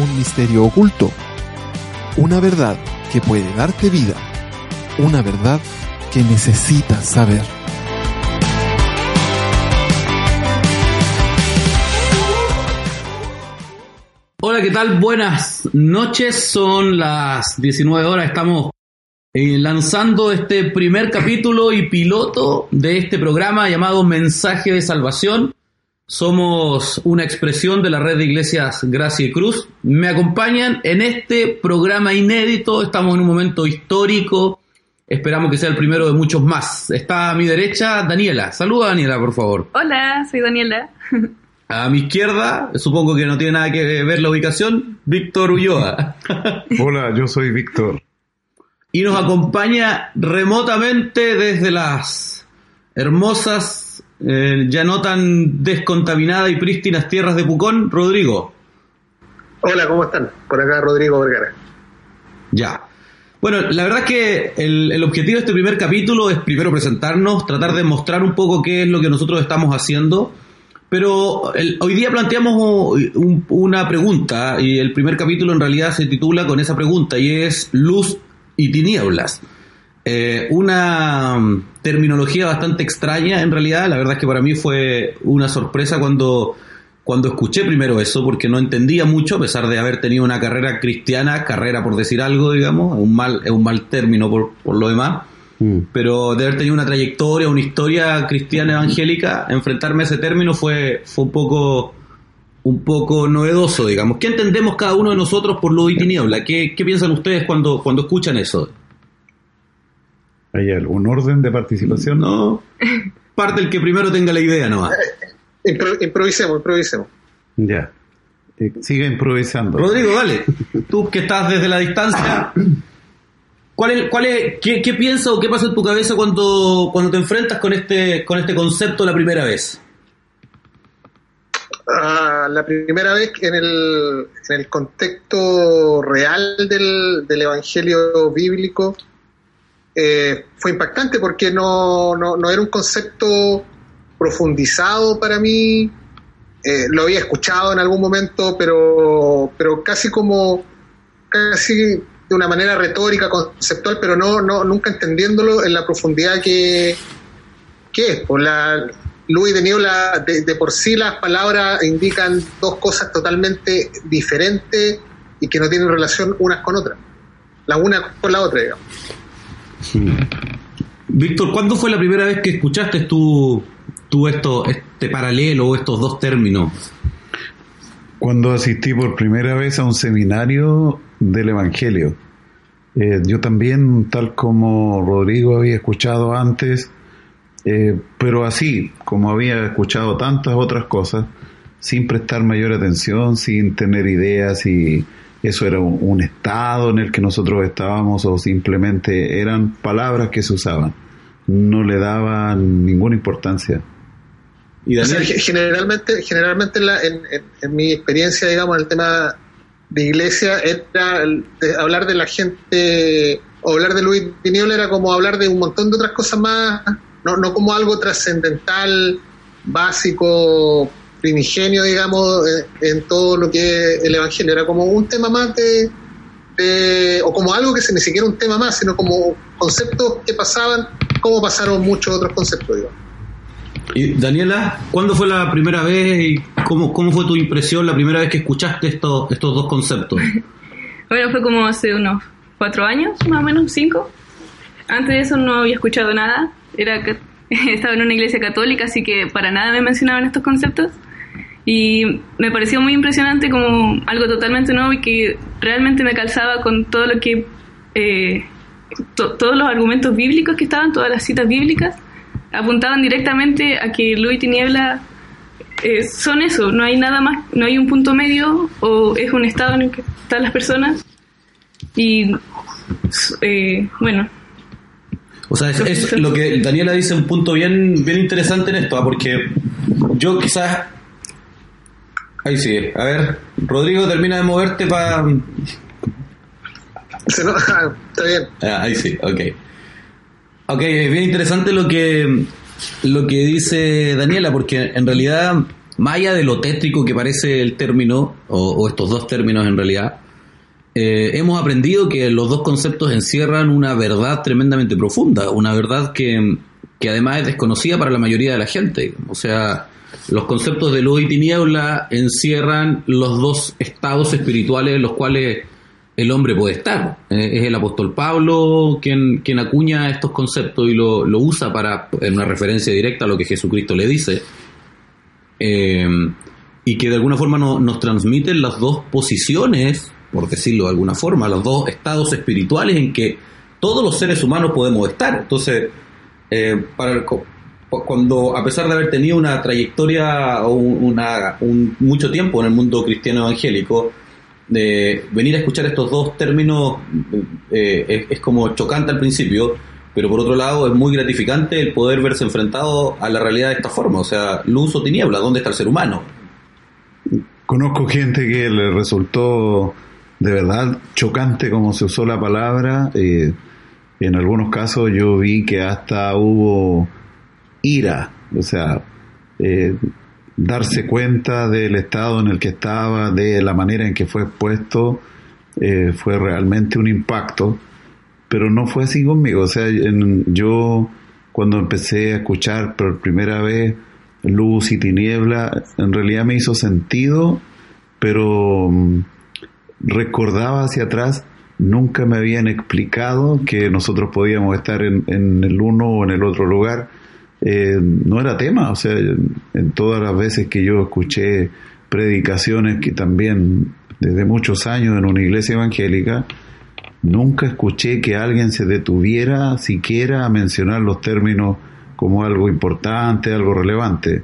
un misterio oculto, una verdad que puede darte vida, una verdad que necesitas saber. Hola, ¿qué tal? Buenas noches, son las 19 horas, estamos eh, lanzando este primer capítulo y piloto de este programa llamado Mensaje de Salvación. Somos una expresión de la red de iglesias Gracia y Cruz. Me acompañan en este programa inédito, estamos en un momento histórico, esperamos que sea el primero de muchos más. Está a mi derecha Daniela. Saluda Daniela, por favor. Hola, soy Daniela. A mi izquierda, supongo que no tiene nada que ver la ubicación, Víctor Ulloa. Hola, yo soy Víctor. Y nos acompaña remotamente desde las hermosas, eh, ya no tan descontaminadas y prístinas tierras de Pucón, Rodrigo. Hola, ¿cómo están? Por acá Rodrigo Vergara. Ya. Bueno, la verdad es que el, el objetivo de este primer capítulo es primero presentarnos, tratar de mostrar un poco qué es lo que nosotros estamos haciendo. Pero el- hoy día planteamos un- una pregunta y el primer capítulo en realidad se titula con esa pregunta y es luz y tinieblas. Eh, una terminología bastante extraña en realidad, la verdad es que para mí fue una sorpresa cuando, cuando escuché primero eso porque no entendía mucho a pesar de haber tenido una carrera cristiana, carrera por decir algo, digamos, es un mal, es un mal término por, por lo demás pero de haber tenido una trayectoria, una historia cristiana evangélica, enfrentarme a ese término fue, fue un poco un poco novedoso, digamos. ¿Qué entendemos cada uno de nosotros por luz y tiniebla? ¿Qué, qué piensan ustedes cuando, cuando escuchan eso? ¿Hay algún orden de participación? No, parte el que primero tenga la idea nomás. Impro- improvisemos, improvisemos. Ya. Eh, sigue improvisando. Rodrigo, dale. Tú que estás desde la distancia, ¿cuál es, cuál es, qué, qué piensas o qué pasa en tu cabeza cuando, cuando te enfrentas con este, con este concepto la primera vez? Ah, la primera vez que en el, en el contexto real del, del Evangelio bíblico eh, fue impactante porque no, no, no era un concepto profundizado para mí. Eh, lo había escuchado en algún momento, pero, pero casi como casi de una manera retórica, conceptual, pero no, no nunca entendiéndolo en la profundidad que, que es. Por la luz y de niebla, de, de por sí las palabras indican dos cosas totalmente diferentes y que no tienen relación unas con otras. La una con la otra, digamos. Víctor, ¿cuándo fue la primera vez que escuchaste tú, tú esto, este paralelo o estos dos términos? Cuando asistí por primera vez a un seminario del Evangelio. Eh, yo también, tal como Rodrigo había escuchado antes, eh, pero así, como había escuchado tantas otras cosas, sin prestar mayor atención, sin tener ideas si eso era un, un estado en el que nosotros estábamos o simplemente eran palabras que se usaban. No le daban ninguna importancia. Y O sea, generalmente, generalmente en, la- en- en- en mi experiencia, digamos, en el tema de iglesia, era el- de hablar de la gente, o hablar de Luis Tiniebla era como hablar de un montón de otras cosas más, no, no como algo trascendental, básico, primigenio, digamos, en, en todo lo que es el Evangelio. Era como un tema más de, de- o como algo que se, ni siquiera un tema más, sino como conceptos que pasaban, como pasaron muchos otros conceptos, digamos. y Daniela, ¿cuándo fue la primera vez y cómo, cómo fue tu impresión la primera vez que escuchaste estos, estos dos conceptos? Bueno, fue como hace unos cuatro años, más o menos, cinco. Antes de eso no había escuchado nada. Era estaba en una iglesia católica, así que para nada me mencionaban estos conceptos. Y me pareció muy impresionante como algo totalmente nuevo y que realmente me calzaba con todo lo que... eh, to- todos los argumentos bíblicos que estaban, todas las citas bíblicas, apuntaban directamente a que luz y tiniebla eh, son eso, no hay nada más, no hay un punto medio o es un estado en el que están las personas. Y eh, bueno, O sea, es, es lo que Daniela dice un punto bien, bien interesante en esto, ¿ah? porque yo quizás... Ahí sí, a ver, Rodrigo termina de moverte para... Se no- está bien. Ah, ahí sí, ok. Ok, es bien interesante lo que, lo que dice Daniela, porque en realidad más allá de lo tétrico que parece el término, o, o estos dos términos en realidad, eh, hemos aprendido que los dos conceptos encierran una verdad tremendamente profunda, una verdad que, que además es desconocida para la mayoría de la gente. O sea, los conceptos de luz y tiniebla encierran los dos estados espirituales en los cuales el hombre puede estar. Eh, es el apóstol Pablo quien, quien acuña estos conceptos y lo, lo usa para en una referencia directa a lo que Jesucristo le dice. Eh, y que de alguna forma no- nos transmiten las dos posiciones, por decirlo de alguna forma, los dos estados espirituales en que todos los seres humanos podemos estar. Entonces, eh, para cuando a pesar de haber tenido una trayectoria o un- una, un, mucho tiempo en el mundo cristiano evangélico, de venir a escuchar estos dos términos eh, es, es como chocante al principio, pero por otro lado es muy gratificante el poder verse enfrentado a la realidad de esta forma, o sea, luz o tiniebla, ¿dónde está el ser humano? Conozco gente que le resultó de verdad chocante como se usó la palabra. eh, en algunos casos yo vi que hasta hubo ira, o sea, eh, darse cuenta del estado en el que estaba, de la manera en que fue expuesto, eh, fue realmente un impacto, pero no fue así conmigo. O sea, en- yo cuando empecé a escuchar por primera vez luz y tiniebla, en realidad me hizo sentido, pero mm, recordaba hacia atrás, nunca me habían explicado que nosotros podíamos estar en, en el uno o en el otro lugar. Eh, no era tema, o sea, en todas las veces que yo escuché predicaciones que también desde muchos años en una iglesia evangélica, nunca escuché que alguien se detuviera siquiera a mencionar los términos como algo importante, algo relevante.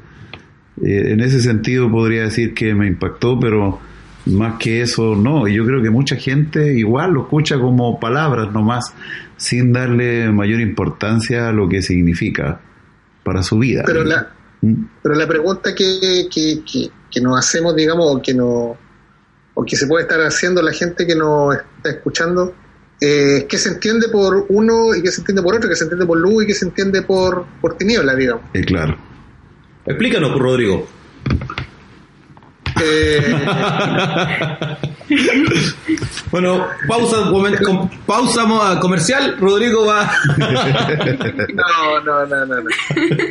Eh, en ese sentido podría decir que me impactó, pero más que eso no. Y yo creo que mucha gente igual lo escucha como palabras nomás, sin darle mayor importancia a lo que significa para su vida. Pero la, ¿Mm? pero la pregunta que, que, que, que nos hacemos, digamos, o que, no, o que se puede estar haciendo la gente que nos está escuchando, eh, ¿qué se entiende por uno y qué se entiende por otro? ¿Qué se entiende por luz y qué se entiende por, por tiniebla, digamos? Eh, claro. Explícanos, Rodrigo. Eh, Bueno, pausa, com- pausa comercial, Rodrigo va... no, no, no, no. no.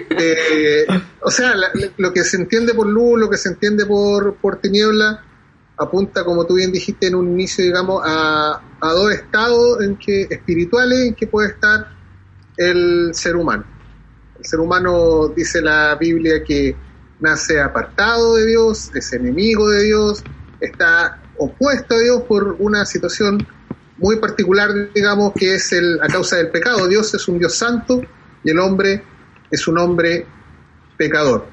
Eh, o sea, lo que se entiende por luz, lo que se entiende por, por tiniebla, apunta, como tú bien dijiste en un inicio, digamos, a, a dos estados en que, espirituales en que puede estar el ser humano. El ser humano, dice la Biblia, que nace apartado de Dios, es enemigo de Dios, está opuesto a Dios por una situación muy particular, digamos, que es el, a causa del pecado. Dios es un Dios santo y el hombre es un hombre pecador,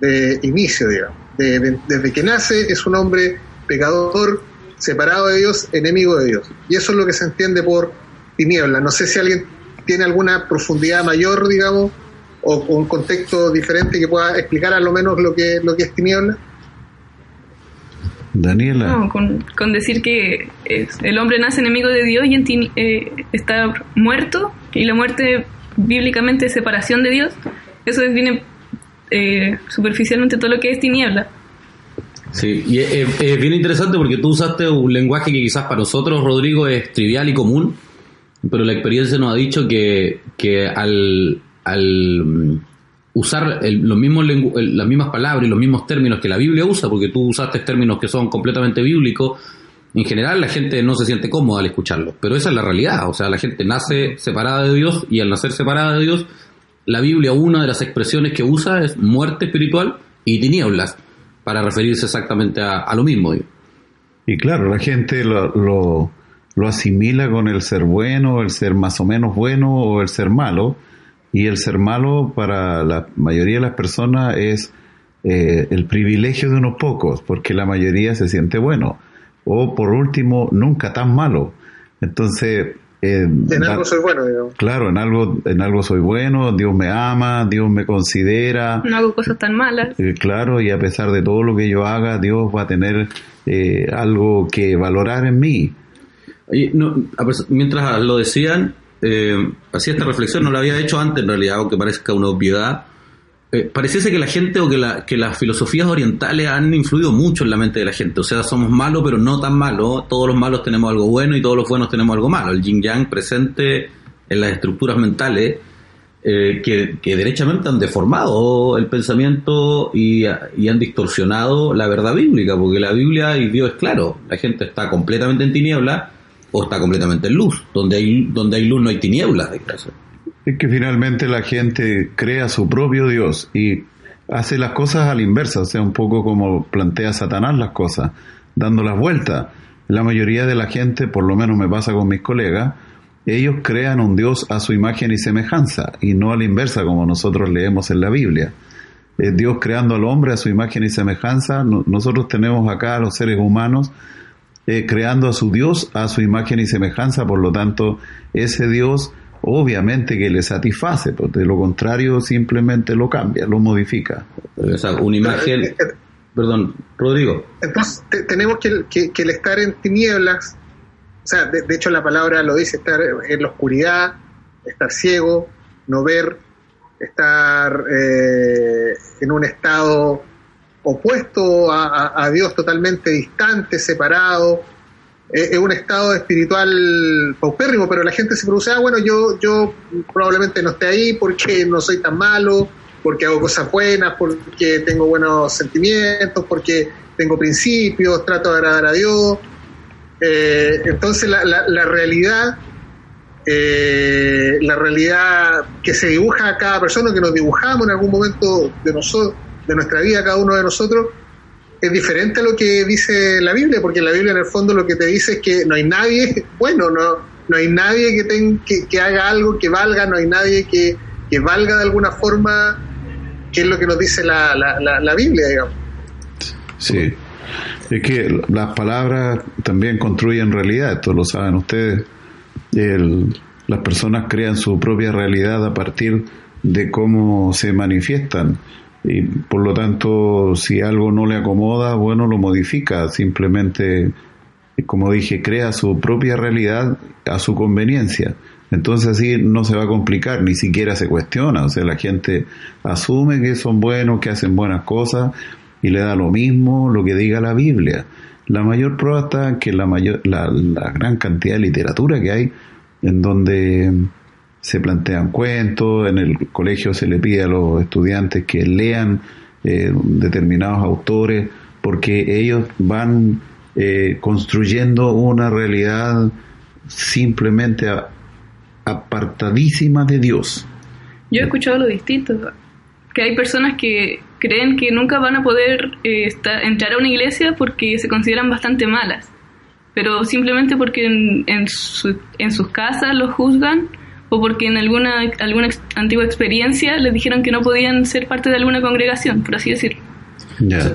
de inicio, digamos. De- de- desde que nace es un hombre pecador, separado de Dios, enemigo de Dios. Y eso es lo que se entiende por tiniebla. No sé si alguien tiene alguna profundidad mayor, digamos, o, o un contexto diferente que pueda explicar a lo menos lo que, lo que es tiniebla. Daniela. No, con, con decir que es- el hombre nace enemigo de Dios y en ti- eh, está muerto, y la muerte bíblicamente es separación de Dios, eso define eh, superficialmente todo lo que es tiniebla. Sí, y es, es- bien interesante porque tú usaste un lenguaje que quizás para nosotros, Rodrigo, es trivial y común, pero la experiencia nos ha dicho que, que al, al usar el- los mismos el- las mismas palabras y los mismos términos que la Biblia usa, porque tú usaste términos que son completamente bíblicos, en general la gente no se siente cómoda al escucharlos, pero esa es la realidad, o sea, la gente nace separada de Dios y al nacer separada de Dios, la Biblia una de las expresiones que usa es muerte espiritual y tinieblas, para referirse exactamente a, lo mismo. Y claro, la gente lo, lo, lo asimila con el ser bueno, el ser más o menos bueno o el ser malo. Y el ser malo para la mayoría de las personas es eh, el privilegio de unos pocos, porque la mayoría se siente bueno. O por último, nunca tan malo. Entonces, eh, En algo soy bueno, digamos. claro, en algo, en algo soy bueno, Dios me ama, Dios me considera. No hago cosas tan malas. Eh, claro, y a pesar de todo lo que yo haga, Dios va a tener eh, algo que valorar en mí. No, mientras lo decían, eh, hacía esta reflexión, no la había hecho antes en realidad, aunque parezca una obviedad. eh, pareciese que la gente o que, la, que las filosofías orientales han influido mucho en la mente de la gente. O sea, somos malos, pero no tan malos. Todos los malos tenemos algo bueno y todos los buenos tenemos algo malo. El yin yang presente en las estructuras mentales eh, que, que, derechamente han deformado el pensamiento y, y, han distorsionado la verdad bíblica, porque la Biblia y Dios es claro, la gente está completamente en tiniebla o está completamente en luz. Donde hay, donde hay luz no hay tinieblas. De caso. Es que finalmente la gente crea su propio Dios y hace las cosas a la inversa, o sea, un poco como plantea Satanás las cosas, dando las vueltas. La mayoría de la gente, por lo menos me pasa con mis colegas, ellos crean un Dios a su imagen y semejanza y no a la inversa como nosotros leemos en la Biblia. Dios creando al hombre a su imagen y semejanza. Nosotros tenemos acá a los seres humanos eh, creando a su Dios a su imagen y semejanza, por lo tanto, ese Dios obviamente que le satisface, porque de lo contrario simplemente lo cambia, lo modifica. una imagen... Eh, eh, Perdón, Rodrigo. Entonces tenemos que, que, el estar en tinieblas, o sea, de, hecho la palabra lo dice, estar en la oscuridad, estar ciego, no ver, estar eh, en un estado opuesto a, Dios, totalmente distante, separado, es un estado espiritual paupérrimo, pero la gente se produce, ah, bueno, yo, yo probablemente no esté ahí porque no soy tan malo, porque hago cosas buenas, porque tengo buenos sentimientos, porque tengo principios, trato de agradar a Dios. Eh, entonces la, la, realidad, eh, la realidad que se dibuja a cada persona, que nos dibujamos en algún momento de nosotros, de nuestra vida, cada uno de nosotros, es diferente a lo que dice la Biblia, porque la Biblia en el fondo lo que te dice es que no hay nadie, bueno, no, no hay nadie que, ten, que, haga algo que valga, no hay nadie que, valga de alguna forma, que es lo que nos dice la, la, Biblia, digamos. Sí, es que las palabras también construyen realidad, esto lo saben ustedes. las personas crean su propia realidad a partir de cómo se manifiestan y por lo tanto si algo no le acomoda, bueno, lo modifica, simplemente, como dije, crea su propia realidad a su conveniencia. Entonces así no se va a complicar, ni siquiera se cuestiona, o sea, la gente asume que son buenos, que hacen buenas cosas y le da lo mismo lo que diga la Biblia. La mayor prueba está que la, mayor, la, la gran cantidad de literatura que hay en donde se plantean cuentos, en el colegio se le pide a los estudiantes que lean eh, determinados autores, porque ellos van eh, construyendo una realidad simplemente apartadísima de Dios. Yo he escuchado lo distinto, que hay personas que creen que nunca van a poder eh, entrar a una iglesia porque se consideran bastante malas, pero simplemente porque en, en sus casas los juzgan o porque en alguna, alguna antigua experiencia les dijeron que no podían ser parte de alguna congregación, por así decirlo.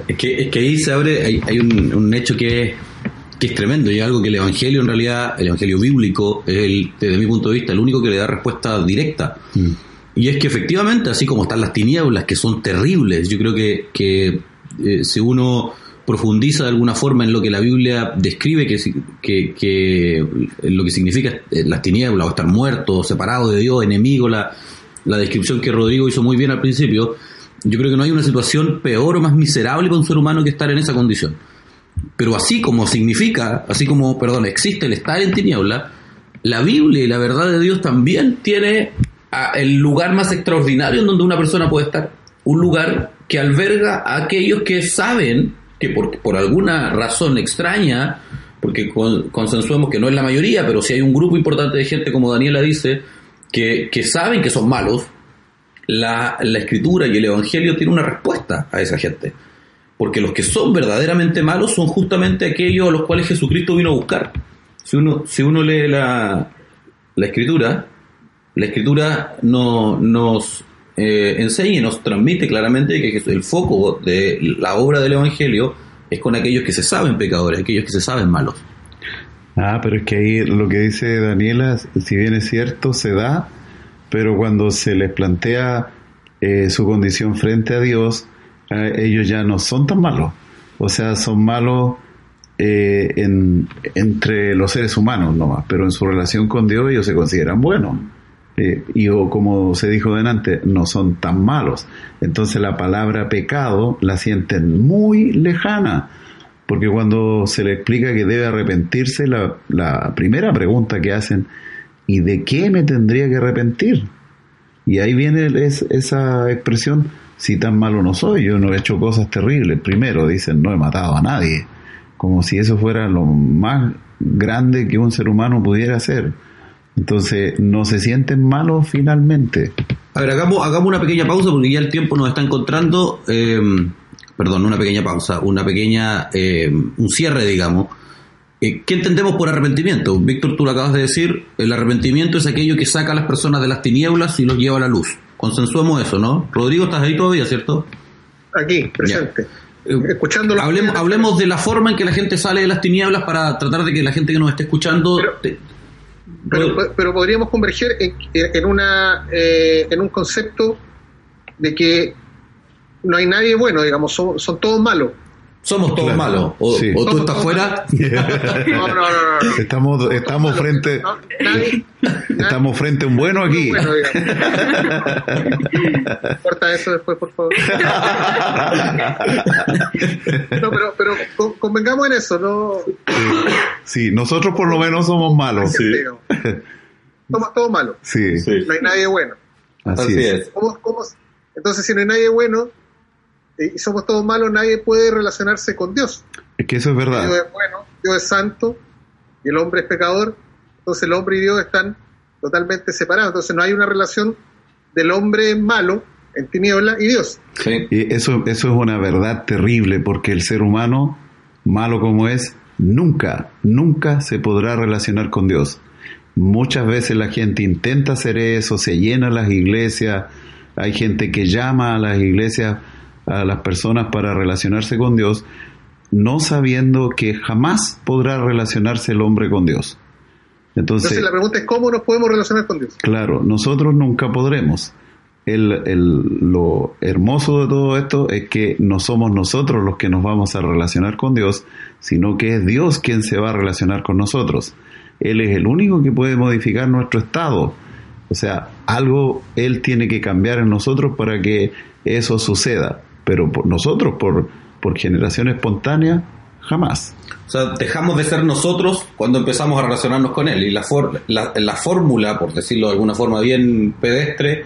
es, que, es que ahí se abre, hay, un, hecho que es, que es tremendo y algo que el Evangelio en realidad, el Evangelio bíblico, es el, desde mi punto de vista el único que le da respuesta directa. Mm. Y es que efectivamente, así como están las tinieblas, que son terribles, yo creo que, que eh, si uno profundiza de alguna forma en lo que la Biblia describe, que, que, lo que significa eh, las tinieblas, o estar muerto, separado de Dios, enemigo, la, la descripción que Rodrigo hizo muy bien al principio, yo creo que no hay una situación peor o más miserable para un ser humano que estar en esa condición. Pero así como significa, así como, perdón, existe el estar en tiniebla, la Biblia y la verdad de Dios también tiene el lugar más extraordinario en donde una persona puede estar. Un lugar que alberga a aquellos que saben que por, por alguna razón extraña, porque consensuemos que no es la mayoría, pero si hay un grupo importante de gente, como Daniela dice, que, que saben que son malos, la, la, escritura y el evangelio tienen una respuesta a esa gente. Porque los que son verdaderamente malos son justamente aquellos a los cuales Jesucristo vino a buscar. Si uno, si uno lee la, la escritura, la escritura no, nos eh, enseña y nos transmite claramente que el foco de la obra del Evangelio es con aquellos que se saben pecadores, aquellos que se saben malos. Ah, pero es que ahí lo que dice Daniela, si bien es cierto, se da, pero cuando se les plantea eh, su condición frente a Dios, eh, ellos ya no son tan malos. O sea, son malos entre los seres humanos nomás, pero en su relación con Dios ellos se consideran buenos. Y o como se dijo delante, no son tan malos. Entonces la palabra pecado la sienten muy lejana, porque cuando se le explica que debe arrepentirse, la, primera pregunta que hacen, ¿y de qué me tendría que arrepentir? Y ahí viene es- esa expresión, si tan malo no soy, yo no he hecho cosas terribles. Primero dicen, no he matado a nadie, como si eso fuera lo más grande que un ser humano pudiera hacer. Entonces, no se sienten malos finalmente. A ver, hagamos, hagamos una pequeña pausa porque ya el tiempo nos está encontrando. eh, perdón, una pequeña pausa, una pequeña, eh, un cierre, digamos. Eh, ¿Qué entendemos por arrepentimiento? Víctor, tú lo acabas de decir, el arrepentimiento es aquello que saca a las personas de las tinieblas y los lleva a la luz. Consensuemos eso, ¿no? Rodrigo, estás ahí todavía, ¿cierto? Aquí, presente. Eh, Escuchándolo. Hablemos, hablemos de la forma en que la gente sale de las tinieblas para tratar de que la gente que nos esté escuchando... Pero- te- Pero, pero podríamos converger en, en, una, eh, en un concepto de que no hay nadie bueno, digamos, son, son todos malos. Somos todos Claro. malos. O, Sí. o tú estás fuera... No, no, no, no. Estamos, estamos frente, No, nadie- estamos frente a un bueno aquí. Bueno. Corta eso después, por favor. No, pero, pero con- convengamos en eso, ¿no? Sí, nosotros por lo menos somos malos. Digamos. Somos todos malos, Sí, no hay nadie bueno. así, es. ¿Cómo- cómo- Entonces, si no hay nadie bueno eh, y somos todos malos, nadie puede relacionarse con Dios. Es que eso es Dios verdad. es bueno, Dios es santo y el hombre es pecador. Entonces, el hombre y Dios están totalmente separados. Entonces, no hay una relación del hombre malo en tiniebla y Dios. Sí. Y eso, eso es una verdad terrible porque el ser humano, malo como es, nunca, nunca se podrá relacionar con Dios. Muchas veces la gente intenta hacer eso, se llena las iglesias, hay gente que llama a las iglesias, a las personas para relacionarse con Dios, no sabiendo que jamás podrá relacionarse el hombre con Dios. Entonces, Entonces, la pregunta es: ¿cómo nos podemos relacionar con Dios? Claro, nosotros nunca podremos. El, el- lo hermoso de todo esto es que no somos nosotros los que nos vamos a relacionar con Dios, sino que es Dios quien se va a relacionar con nosotros. Él es el único que puede modificar nuestro estado. O sea, algo Él tiene que cambiar en nosotros para que eso suceda. Pero por nosotros, por, por generación espontánea, jamás. O sea, dejamos de ser nosotros cuando empezamos a relacionarnos con Él. Y la, for- la, la fórmula, por decirlo de alguna forma bien pedestre,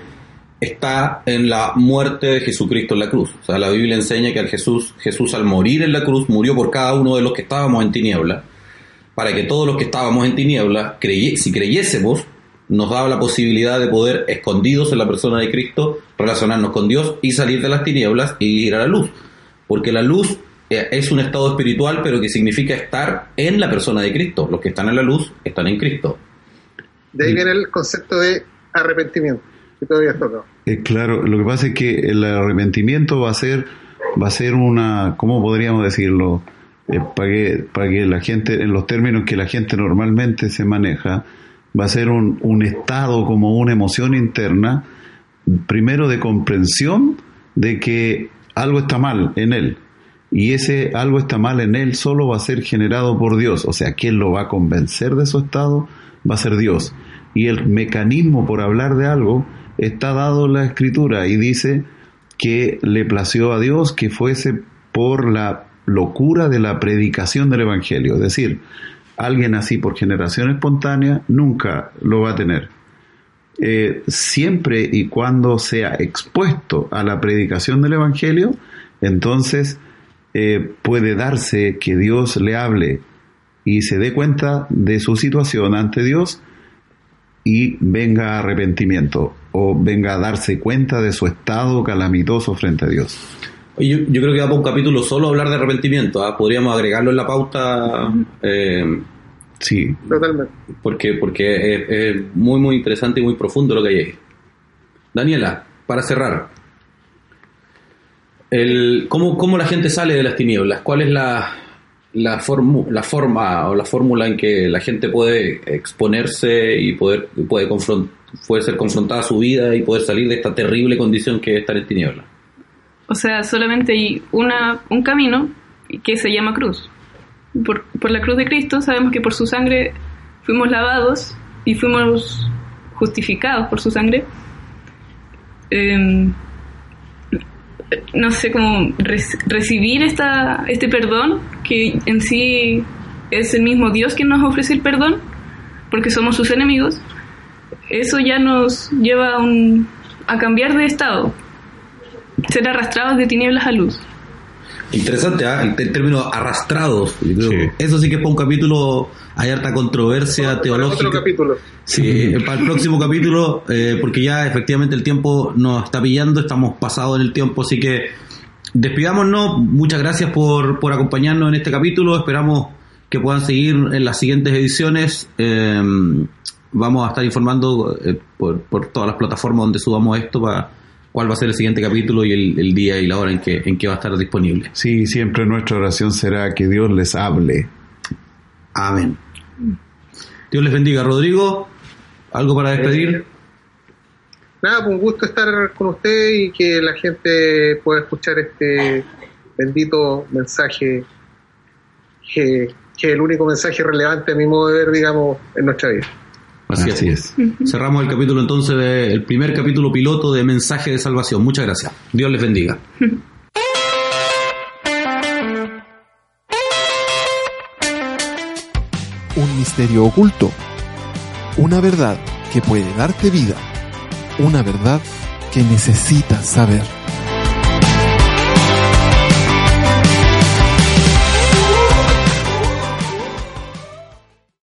está en la muerte de Jesucristo en la cruz. O sea, la Biblia enseña que al Jesús, Jesús al morir en la cruz murió por cada uno de los que estábamos en tiniebla, para que todos los que estábamos en tiniebla, creye- si creyésemos, nos daba la posibilidad de poder, escondidos en la persona de Cristo, relacionarnos con Dios y salir de las tinieblas y ir a la luz. Porque la luz eh, es un estado espiritual, pero que significa estar en la persona de Cristo. Los que están en la luz están en Cristo. De ahí viene el concepto de arrepentimiento, que todavía has tocado. Eh, claro, lo que pasa es que el arrepentimiento va a ser, va a ser una, ¿cómo podríamos decirlo? Eh, para que, para que la gente, en los términos que la gente normalmente se maneja, va a ser un, un estado como una emoción interna, primero de comprensión de que algo está mal en él. Y ese algo está mal en él solo va a ser generado por Dios. O sea, ¿quién lo va a convencer de su estado? Va a ser Dios. Y el mecanismo por hablar de algo está dado en la escritura y dice que le plació a Dios que fuese por la locura de la predicación del Evangelio. Es decir, alguien así por generación espontánea nunca lo va a tener. Eh, siempre y cuando sea expuesto a la predicación del Evangelio, entonces eh, puede darse que Dios le hable y se dé cuenta de su situación ante Dios y venga a arrepentimiento o venga a darse cuenta de su estado calamitoso frente a Dios. Yo, yo creo que da para un capítulo solo hablar de arrepentimiento. ¿ah? Podríamos agregarlo en la pauta eh, Sí, Totalmente. porque, porque es, es muy, muy interesante y muy profundo lo que hay ahí. Daniela, para cerrar, el, ¿cómo, ¿cómo la gente sale de las tinieblas? ¿Cuál es la, la, formu- la forma o la fórmula en que la gente puede exponerse y poder, puede, confront- puede ser confrontada a su vida y poder salir de esta terrible condición que es estar en tinieblas? O sea, solamente hay una, un camino que se llama cruz. Por, por la cruz de Cristo sabemos que por su sangre fuimos lavados y fuimos justificados por su sangre. Em, no sé cómo rec- recibir esta, este perdón, que en sí es el mismo Dios quien nos ofrece el perdón, porque somos sus enemigos, eso ya nos lleva a, un, a cambiar de estado, ser arrastrados de tinieblas a luz. Interesante, ¿ah? el, el término arrastrados. Yo creo- Sí. Eso sí que es para un capítulo, hay harta controversia Para teológica. otro capítulo. Sí, para el próximo capítulo, eh, porque ya efectivamente el tiempo nos está pillando, estamos pasados en el tiempo, así que despidámonos. Muchas gracias por, por acompañarnos en este capítulo. Esperamos que puedan seguir en las siguientes ediciones. Eh, vamos a estar informando eh, por, por todas las plataformas donde subamos esto para cuál va a ser el siguiente capítulo y el, el día y la hora en que, en que va a estar disponible. Sí, siempre nuestra oración será que Dios les hable. Amén. Dios les bendiga. Rodrigo, ¿algo para despedir? Nada, pues un gusto estar con usted y que la gente pueda escuchar este bendito mensaje que, que es el único mensaje relevante a mi modo de ver, digamos, en nuestra vida. Así, Así es. es. Cerramos el capítulo entonces del primer capítulo piloto de Mensaje de Salvación. Muchas gracias. Dios les bendiga. un misterio oculto, una verdad que puede darte vida, una verdad que necesitas saber.